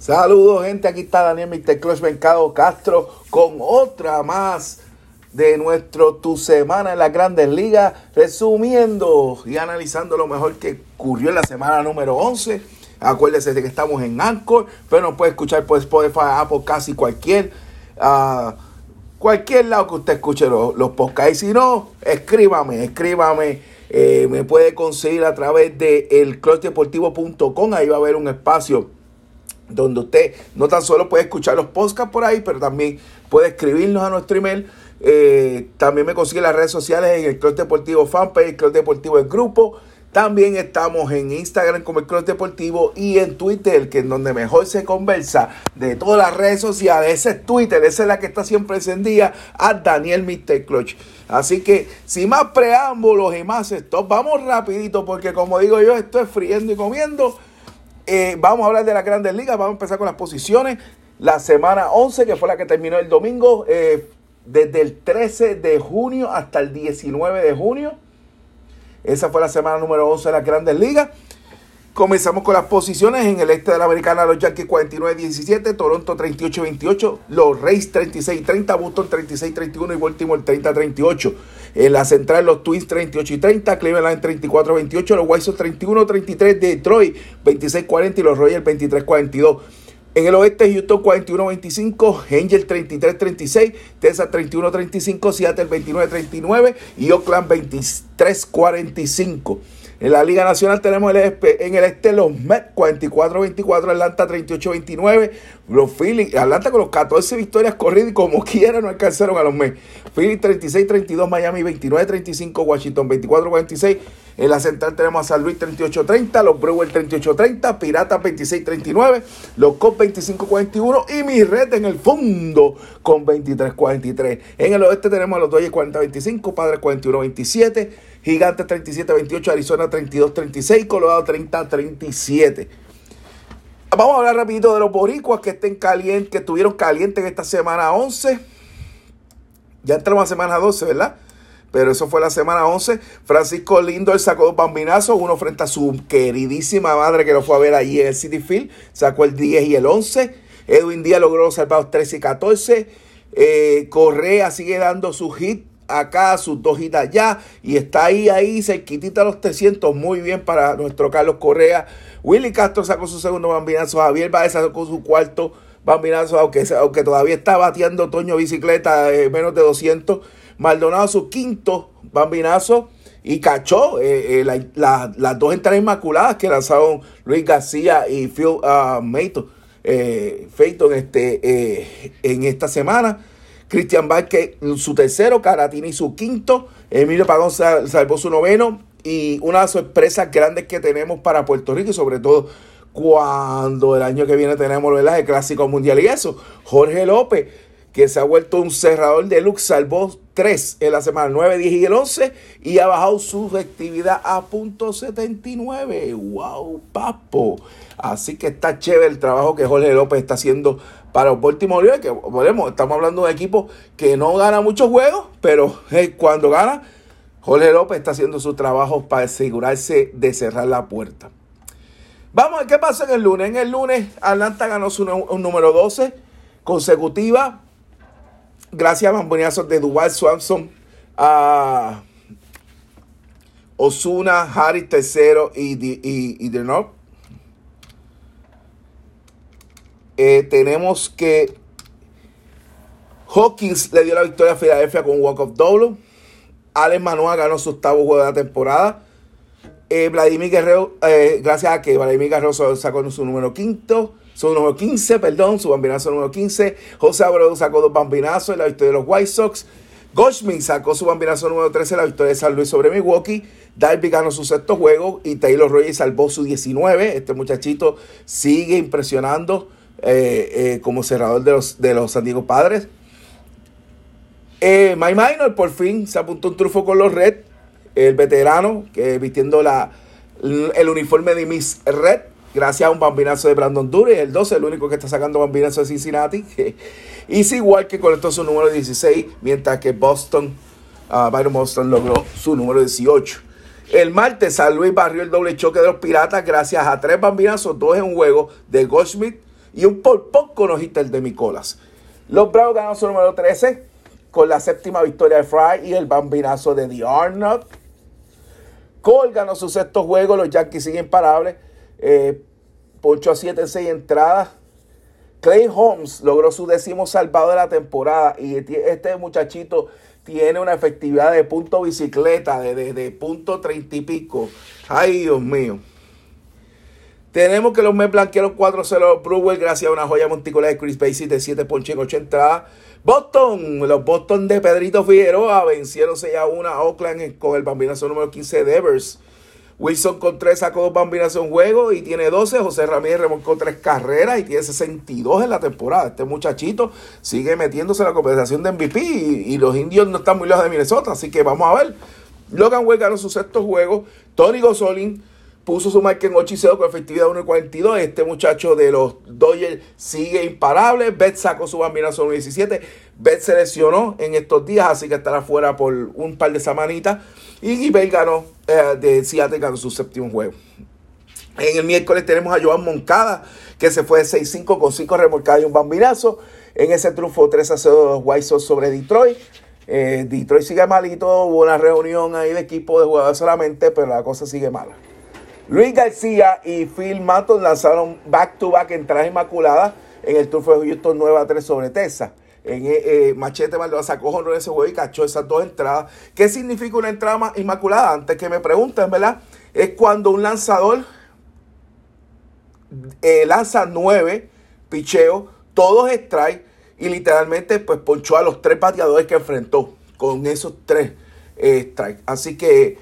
Saludos, gente. Aquí está Daniel Mr. Clutch Mercado Castro con otra más de nuestro Tu Semana en las Grandes Ligas, resumiendo y analizando lo mejor que ocurrió en la semana número 11. Acuérdese de que estamos en Anchor, pero nos puede escuchar por Spotify, Apple, casi cualquier, uh, cualquier lado que usted escuche los, los podcasts. Y si no, escríbame, escríbame. Eh, me puede conseguir a través de elclubdeportivo.com. Ahí va a haber un espacio donde usted no tan solo puede escuchar los podcasts por ahí, pero también puede escribirnos a nuestro email. Eh, también me consigue las redes sociales en el Club Deportivo Fanpage, el Club Deportivo El Grupo. También estamos en Instagram como el Club Deportivo y en Twitter, que es donde mejor se conversa de todas las redes sociales. Ese es Twitter, esa es la que está siempre encendida a Daniel Mr. Clutch. Así que sin más preámbulos y más esto, vamos rapidito porque como digo yo, estoy friendo y comiendo. Eh, vamos a hablar de las grandes ligas, vamos a empezar con las posiciones. La semana 11, que fue la que terminó el domingo, eh, desde el 13 de junio hasta el 19 de junio. Esa fue la semana número 11 de las grandes ligas. Comenzamos con las posiciones en el este de la americana, los Yankees 49-17, Toronto 38-28, los Rays 36-30, Boston 36-31 y Baltimore 30-38. En la central, los Twins 38 30, Cleveland 34 28, los White Sox 31 33, Detroit 26 40 y los Royals 23 42. En el oeste, Houston 41-25, Angel 33-36, Texas 31-35, Seattle 29-39 y Oakland 23-45. En la Liga Nacional tenemos el, en el este los Mets 44-24, Atlanta 38-29, los Phillies, Atlanta con los 14 victorias corridas y como quiera no alcanzaron a los Mets. Phillies 36-32, Miami 29-35, Washington 24-46. En la central tenemos a San Luis 38-30, los Brewers 38-30, Piratas 26-39, los Cubs 25-41 y mi red en el fondo con 23-43. En el oeste tenemos a los Dodgers 40-25, Padres 41-27. Gigantes 37-28, Arizona 32-36, Colorado 30-37. Vamos a hablar rapidito de los boricuas que estén calientes, que estuvieron calientes en esta semana 11. Ya entramos a semana 12, ¿verdad? Pero eso fue la semana 11. Francisco Lindo sacó dos bambinazos, uno frente a su queridísima madre que lo fue a ver allí en el City Field. Sacó el 10 y el 11. Edwin Díaz logró los salvados 13 y 14. Eh, Correa sigue dando su hit acá, sus dos hitas allá, y está ahí, ahí, cerquitita los 300, muy bien para nuestro Carlos Correa. Willy Castro sacó su segundo bambinazo, Javier Baez sacó su cuarto bambinazo, aunque, aunque todavía está bateando Toño Bicicleta eh, menos de 200. Maldonado su quinto bambinazo y cachó eh, eh, las dos entradas inmaculadas que lanzaron Luis García y Phil uh, este, en esta semana. Cristian Vázquez su tercero, Caratini su quinto, Emilio Pagón salvó su noveno y una de las sorpresas grandes que tenemos para Puerto Rico y sobre todo cuando el año que viene tenemos el Clásico Mundial y eso, Jorge López que se ha vuelto un cerrador de lux, salvó tres en la semana 9, 10 y el 11 y ha bajado su efectividad a punto 79. ¡Wow, papo! Así que está chévere el trabajo que Jorge López está haciendo para los Baltimore que volvemos, estamos hablando de un equipo que no gana muchos juegos, pero cuando gana, Jorge López está haciendo su trabajo para asegurarse de cerrar la puerta. Vamos a ver qué pasa en el lunes. En el lunes, Atlanta ganó su número 12 consecutiva. Gracias a bambonazos de Duval Swanson, a Osuna, Harris tercero y, y, y Eh, tenemos que Hawkins le dio la victoria a Filadelfia con Walk of Dolo. Alex Manoa ganó su octavo juego de la temporada. Eh, Vladimir Guerrero, eh, gracias a que Vladimir Guerrero sacó su número quinto, su número 15, perdón, su bambinazo número 15. José Abreu sacó dos bambinazos en la victoria de los White Sox. Goldschmidt sacó su bambinazo número 13 en la victoria de San Luis sobre Milwaukee. Darby ganó su sexto juego y Taylor Rogers salvó su 19. Este muchachito sigue impresionando eh, como cerrador de los, de los San Diego Padres. Eh, Mike Minor por fin se apuntó un trufo con los Red, el veterano que vistiendo la, el uniforme de Miss Red, gracias a un bambinazo de Brandon Dury, el 12, el único que está sacando bambinazo de Cincinnati. y es igual que conectó su número 16, mientras que Boston, uh, Byron Boston logró su número 18. El martes San Luis barrió el doble choque de los Piratas gracias a tres bambinazos, dos en juego de Goldschmidt y un por poco nos el de Nicolas. Los Bravos ganaron su número 13 con la séptima victoria de Fry y el bambinazo de The Arnold. Cole ganó su sexto juego, los Yankees siguen imparables. Eh, poncho a 7 en 6 entradas. Clay Holmes logró su décimo salvado de la temporada y este muchachito tiene una efectividad de punto bicicleta de, de, punto 30 y pico. Ay, Dios mío. Tenemos que los Mets blanquearon 4-0 Brewell gracias a una joya monticular de Chris Basie de 7 ponches en 8 entradas. Boston, los Boston de Pedrito Figueroa vencieron 6 a 1 a Oakland con el bambinazo número 15 de Evers. Wilson con 3 sacó dos bambinas en juego y tiene 12. José Ramírez remolcó 3 carreras y tiene 62 en la temporada. Este muchachito sigue metiéndose en la conversación de MVP y, los indios no están muy lejos de Minnesota. Así que vamos a ver. Logan Webb ganó su sexto juego. Tony Gosolin puso su marca en 8 y 0 con efectividad 1.42. Este muchacho de los Dodgers sigue imparable. Bet sacó su bambinazo 1.17. Bet se lesionó en estos días, así que estará fuera por un par de semanitas. Y Gibel ganó eh, de Seattle, ganó su séptimo juego. En el miércoles tenemos a Joan Moncada, que se fue de 6-5 con 5 remolcadas y un bambinazo. En ese triunfo 3 a 0 los White Sox sobre Detroit. Eh, Detroit sigue malito, hubo una reunión ahí de equipo de jugadores solamente, pero la cosa sigue mala. Luis García y Phil Matos lanzaron back-to-back entradas inmaculadas en el triunfo de Houston 9 a 3 sobre Texas. En, eh, eh Machete Maldonado sacó honor ese juego y cachó esas dos entradas. ¿Qué significa una entrada inmaculada? Antes que me pregunten, ¿verdad? Es cuando un lanzador eh, lanza nueve picheos, todos strike y literalmente pues ponchó a los tres bateadores que enfrentó con esos tres eh, strikes. Así que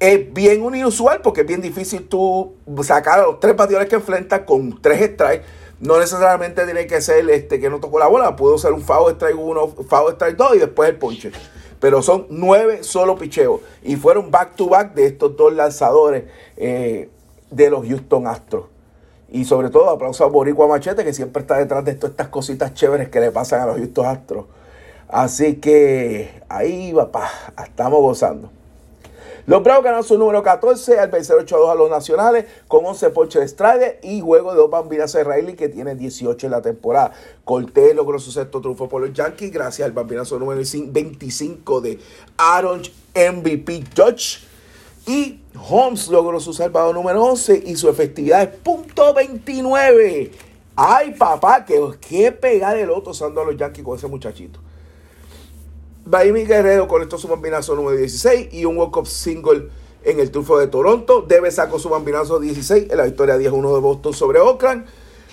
es bien inusual porque es bien difícil tú sacar a los tres bateadores que enfrentas con tres strikes. No necesariamente tiene que ser este que no tocó la bola. Puedo ser un foul strike 1, foul strike 2 y después el ponche. Pero son nueve solo picheos. Y fueron back to back de estos dos lanzadores eh, de los Houston Astros. Y sobre todo aplauso a Boricua Machete que siempre está detrás de todas estas cositas chéveres que le pasan a los Houston Astros. Así que ahí va, pa, estamos gozando. Los Bravos ganaron su número 14 al vencer 8 a 2 a los nacionales con 11 ponches de Strade y juego de dos bambinas de Riley que tiene 18 en la temporada. Cortés logró su sexto triunfo por los Yankees gracias al bambinazo número 25 de Aaron MVP Dodge. Y Holmes logró su salvado número 11 y su efectividad es punto .29. Ay, papá, qué pegar el otro usando a los Yankees con ese muchachito. Baimi Guerrero conectó su bambinazo número 16 y un walk-up single en el triunfo de Toronto. Debe sacó su bambinazo 16 en la victoria 10-1 de Boston sobre Oakland.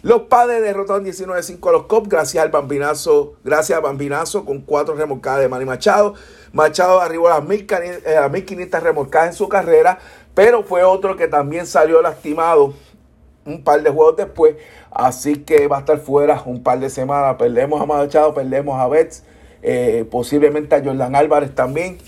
Los padres derrotaron 19-5 a los Cubs gracias al bambinazo, gracias al bambinazo con cuatro remolcadas de Manny Machado. Machado arribó a las 1500 eh, remolcadas en su carrera, pero fue otro que también salió lastimado un par de juegos después. Así que va a estar fuera un par de semanas. Perdemos a Machado, perdemos a Betts eh, posiblemente a Jordan Álvarez también.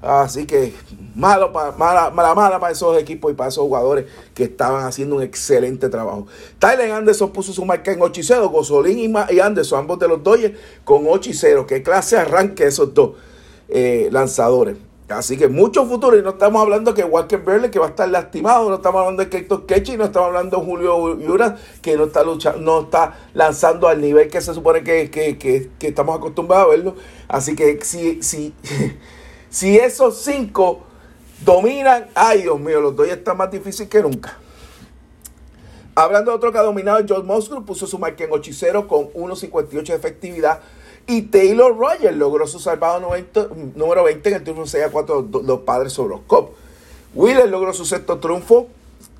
Así que malo para, mala, mala, para esos equipos y para esos jugadores que estaban haciendo un excelente trabajo. Tyler Anderson puso su marca en 8 y 0. Gozolín y, Anderson, ambos de los Dodgers, con 8 y 0. Qué clase arranque esos dos eh, lanzadores. Así que mucho futuro. Y no estamos hablando que Walker Berle que va a estar lastimado. No estamos hablando de Keito Kechi. No estamos hablando de Julio Yura, que no está luchando, no está lanzando al nivel que se supone que, estamos acostumbrados a verlo. Así que si, si, si esos cinco dominan, ay Dios mío, los dos ya están más difíciles que nunca. Hablando de otro que ha dominado, John Musgrove puso su marca en 8 0 con 1.58 de efectividad y Taylor Rogers logró su salvado número 20 en el triunfo 6 a 4 los padres sobre los Cubs. Wheeler logró su sexto triunfo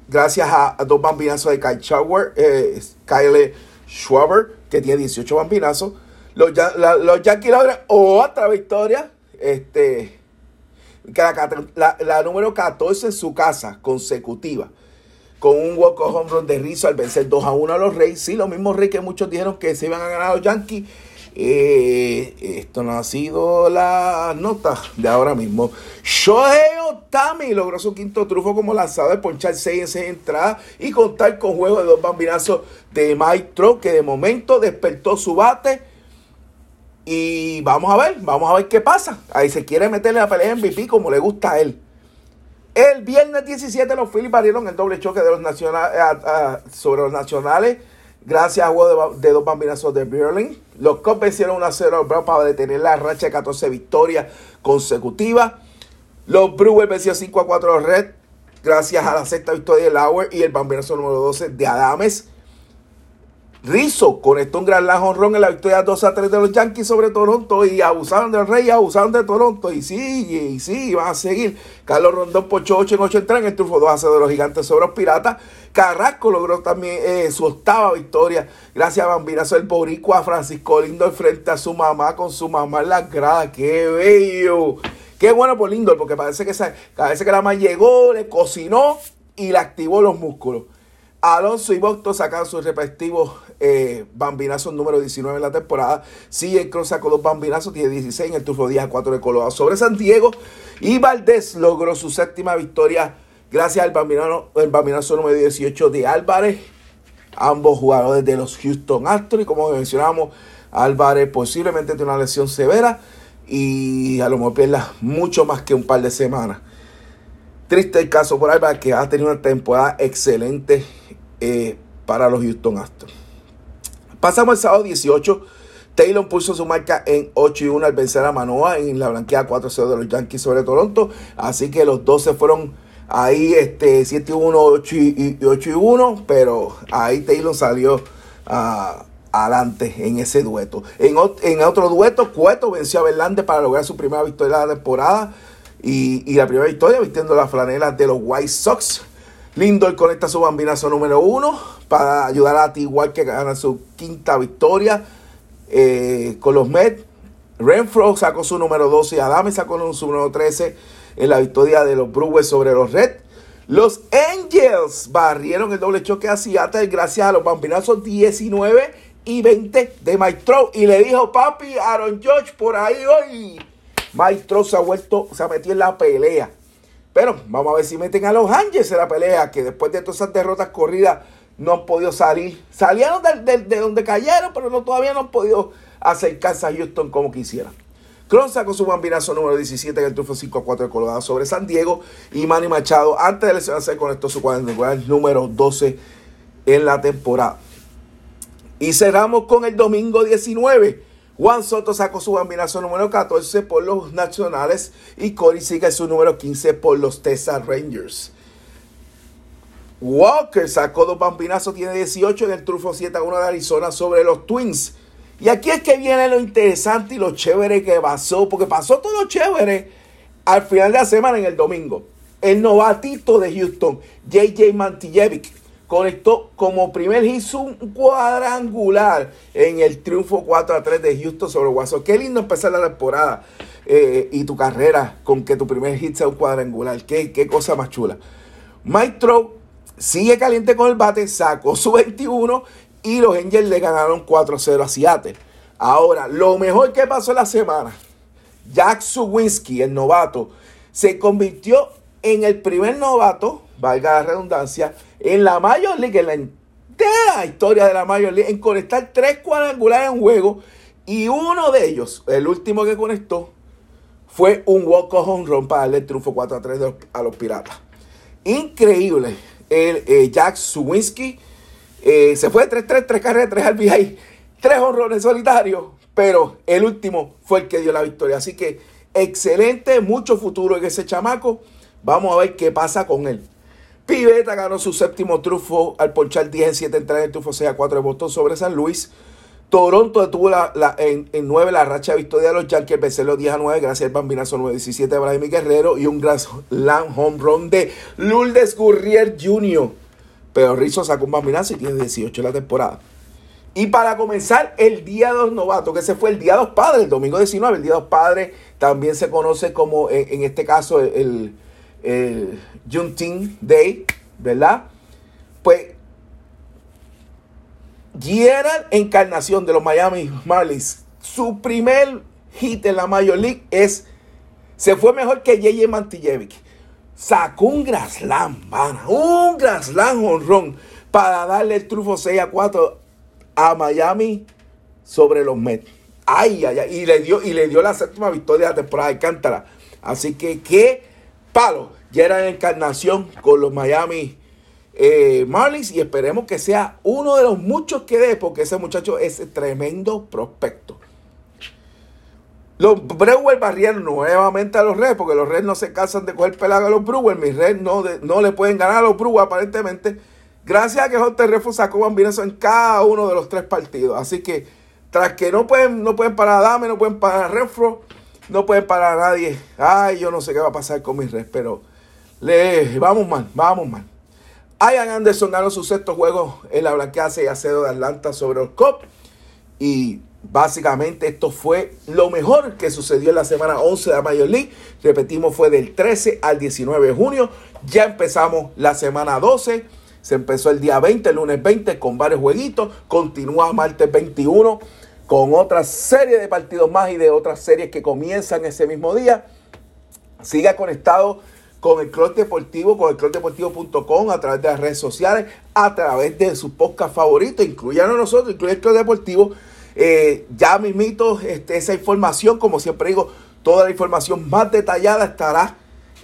gracias a, dos bambinazos de Kyle, Schauer, eh, Kyle Schwaber, que tiene 18 bambinazos. Los, los Yankees logran otra victoria. Este, la, la, número 14 en su casa, consecutiva. Con un walk-off home run de Rizzo al vencer 2 a 1 a los Reyes. Sí, los mismos Reyes que muchos dijeron que se iban a ganar a los Yankees eh, esto no ha sido la nota de ahora mismo. Shohei Otami logró su quinto trufo como lanzador de ponchar 6 en 6 entradas y contar con juego de dos bambinazos de Maestro que de momento despertó su bate. Y vamos a ver, vamos a ver qué pasa. Ahí se quiere meterle la pelea en MVP como le gusta a él. El viernes 17 los Phillies valieron el doble choque de los nacionales, sobre los nacionales gracias a juego de, dos bambinazos de Berlin. Los Cubs vencieron 1 0 Brown para detener la racha de 14 victorias consecutivas. Los Brewers vencieron 5 a 4 a los Red, gracias a la sexta victoria de Lauer y el bambinazo número 12 de Adames. Rizzo conectó un gran honrón en la victoria 2 a 3 de los Yankees sobre Toronto y abusaron del Rey, abusaron de Toronto y sigue, y sí, van a seguir. Carlos Rondón por 8 en 8 entradas en el triunfo 2 a 0 de los Gigantes sobre los Piratas. Carrasco logró también eh, su octava victoria gracias a Bambinazo el Boricua Francisco Lindor frente a su mamá con su mamá en la grada. ¡Qué bello! Qué bueno por Lindor porque parece que, parece que la mamá llegó, le cocinó y le activó los músculos. Alonso y Bocto sacan sus respectivos eh, bambinazos número 19 en la temporada. el Cross sacó dos bambinazos, tiene 16 en el turno día 4 de Colorado sobre San Diego. Y Valdés logró su séptima victoria gracias al bambinazo, el bambinazo número 18 de Álvarez. Ambos jugadores de los Houston Astros. Y como mencionamos, Álvarez posiblemente tiene una lesión severa y a lo mejor pierda mucho más que un par de semanas. Triste el caso por Álvarez que ha tenido una temporada excelente eh, para los Houston Astros. Pasamos al sábado 18. Taylor puso su marca en 8 y 1 al vencer a Manoa en la blanqueada 4-0 de los Yankees sobre Toronto. Así que los dos se fueron ahí este, 7 y 1, 8 y, 8 y 1. Pero ahí Taylor salió uh, adelante en ese dueto. En, en, otro dueto, Cueto venció a Verlander para lograr su primera victoria de la temporada. Y, y la primera victoria vistiendo las flanelas de los White Sox. Lindor conecta su bambinazo número uno para ayudar a igual que gana su quinta victoria eh, con los Mets. Renfro sacó su número 12 y Adame sacó su número 13 en la victoria de los Brewers sobre los Reds. Los Angels barrieron el doble choque a Seattle gracias a los bambinazos 19 y 20 de Mike Y le dijo, papi, Aaron George por ahí hoy. Mike se ha vuelto, se ha metido en la pelea. Pero vamos a ver si meten a los Angels en la pelea, que después de todas esas derrotas corridas no han podido salir. Salieron de, donde cayeron, pero no, todavía no han podido acercarse a Houston como quisieran. Cron sacó su bambinazo número 17 en el triunfo 5 a 4 de Colorado sobre San Diego. Y Manny Machado, antes de lesionarse, conectó su cuadrangular número 12 en la temporada. Y cerramos con el domingo 19 Juan Soto sacó su bambinazo número 14 por los Nacionales y Corey sigue su número 15 por los Texas Rangers. Walker sacó dos bambinazos, tiene 18 en el trufo 7 a 1 de Arizona sobre los Twins. Y aquí es que viene lo interesante y lo chévere que pasó, porque pasó todo chévere al final de la semana en el domingo. El novatito de Houston, JJ Mantijevic, conectó como primer hit un cuadrangular en el triunfo 4 a 3 de Houston sobre Guaso. Qué lindo empezar la temporada eh, y tu carrera con que tu primer hit sea un cuadrangular. Qué, qué cosa más chula. Mike sigue caliente con el bate, sacó su 21 y los Angels le ganaron 4-0 a Seattle. Ahora, lo mejor que pasó la semana, Jack Suwinski, el novato, se convirtió en el primer novato, valga la redundancia, en la Major League, en la entera historia de la Major League, en conectar tres cuadrangulares en juego. Y uno de ellos, el último que conectó, fue un walk-off home run para darle el triunfo 4 a 3 a los Piratas. Increíble. El eh, Jack Suwinski eh, se fue de 3-3, 3 carreras, 3 RBI, 3 honrones solitarios, pero el último fue el que dio la victoria. Así que excelente, mucho futuro en ese chamaco. Vamos a ver qué pasa con él. Piveta ganó su séptimo trufo al ponchar 10 en 7 entradas en el trufo 6 a 4 de Boston sobre San Luis. Toronto detuvo la, en, en, 9 la racha de victoria de los Yankees, vencerlo 10 a 9 gracias al bambinazo 9-17 de Vladimir Guerrero y un gran home run de Lourdes Gurrier Jr. Pero Rizzo sacó un bambinazo y tiene 18 en la temporada. Y para comenzar, el Día de los Novatos, que ese fue el Día de los Padres, el domingo 19, el Día de los Padres también se conoce como, en, este caso, el el Juneteenth Day, ¿verdad? Pues Gerald Encarnación de los Miami Marlins, su primer hit en la Major League es, se fue mejor que J.J. Mantijevic. Sacó un Grasland, un Grasland honrón para darle el trufo 6 a 4 a Miami sobre los Mets. Ay, ay, ay. Y le dio, y le dio la séptima victoria de la temporada de Cántara. Así que qué palo. Ya era en encarnación con los Miami eh, Marlins y esperemos que sea uno de los muchos que dé, porque ese muchacho es tremendo prospecto. Los Brewers barrieron nuevamente a los Reds, porque los Reds no se cansan de coger pelado a los Brewers. Mis Reds no, le pueden ganar a los Brewers aparentemente. Gracias a que J. Refo sacó bambinazo en cada uno de los tres partidos. Así que tras que no pueden, no pueden parar a Dame, no pueden parar a Refro, no pueden parar a nadie. Ay, yo no sé qué va a pasar con mis Reds, pero le, vamos mal, vamos mal. Ian Anderson ganó su sexto juego en la blanqueada y acedo de Atlanta sobre los Cubs. Y básicamente esto fue lo mejor que sucedió en la semana 11 de la Major League. Repetimos, fue del 13 al 19 de junio. Ya empezamos la semana 12. Se empezó el día 20, el lunes 20, con varios jueguitos. Continúa martes 21 con otra serie de partidos más y de otras series que comienzan ese mismo día. Siga conectado con el Club Deportivo, con el clubdeportivo.com, a través de las redes sociales, a través de su podcast favorito, incluyan a nosotros, incluye el Club Deportivo. Eh, ya mismito este, esa información, como siempre digo, toda la información más detallada estará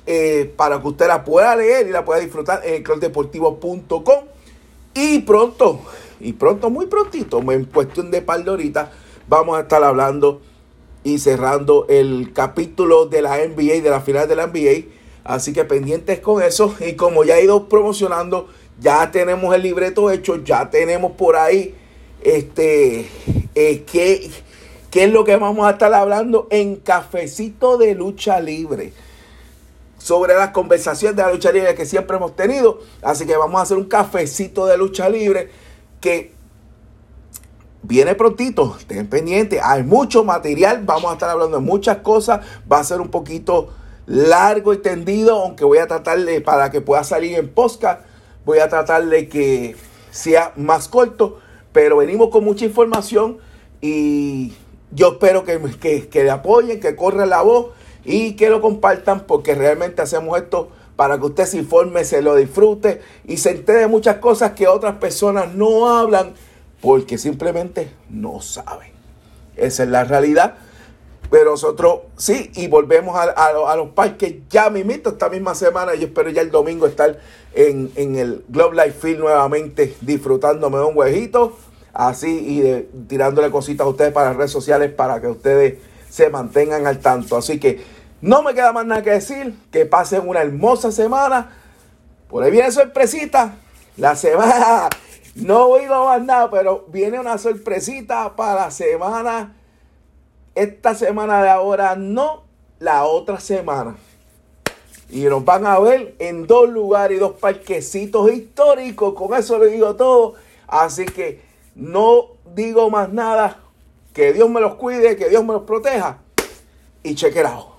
eh, para que usted la pueda leer y la pueda disfrutar en el clubdeportivo.com. Y pronto, y pronto, muy prontito, en cuestión de par de horitas, vamos a estar hablando y cerrando el capítulo de la NBA, de la final de la NBA Así que pendientes con eso. Y como ya he ido promocionando, ya tenemos el libreto hecho, ya tenemos por ahí este eh, qué, es lo que vamos a estar hablando en Cafecito de Lucha Libre. Sobre las conversaciones de la lucha libre que siempre hemos tenido. Así que vamos a hacer un cafecito de lucha libre que viene prontito. Estén pendientes. Hay mucho material. Vamos a estar hablando de muchas cosas. Va a ser un poquito largo y tendido, aunque voy a tratar de, para que pueda salir en podcast, voy a tratar de que sea más corto, pero venimos con mucha información y yo espero que, que, que le apoyen, que corra la voz y que lo compartan porque realmente hacemos esto para que usted se informe, se lo disfrute y se entere de muchas cosas que otras personas no hablan porque simplemente no saben. Esa es la realidad. Pero nosotros sí, y volvemos a, los parques ya mismito esta misma semana. Yo espero ya el domingo estar en, el Globe Life Field nuevamente disfrutándome de un huejito. Así y tirándole cositas a ustedes para las redes sociales para que ustedes se mantengan al tanto. Así que no me queda más nada que decir. Que pasen una hermosa semana. Por ahí viene sorpresita. La semana. No oigo más nada, pero viene una sorpresita para la semana esta semana de ahora no, la otra semana. Y nos van a ver en dos lugares y dos parquecitos históricos. Con eso le digo todo. Así que no digo más nada. Que Dios me los cuide, que Dios me los proteja. Y chequerajo.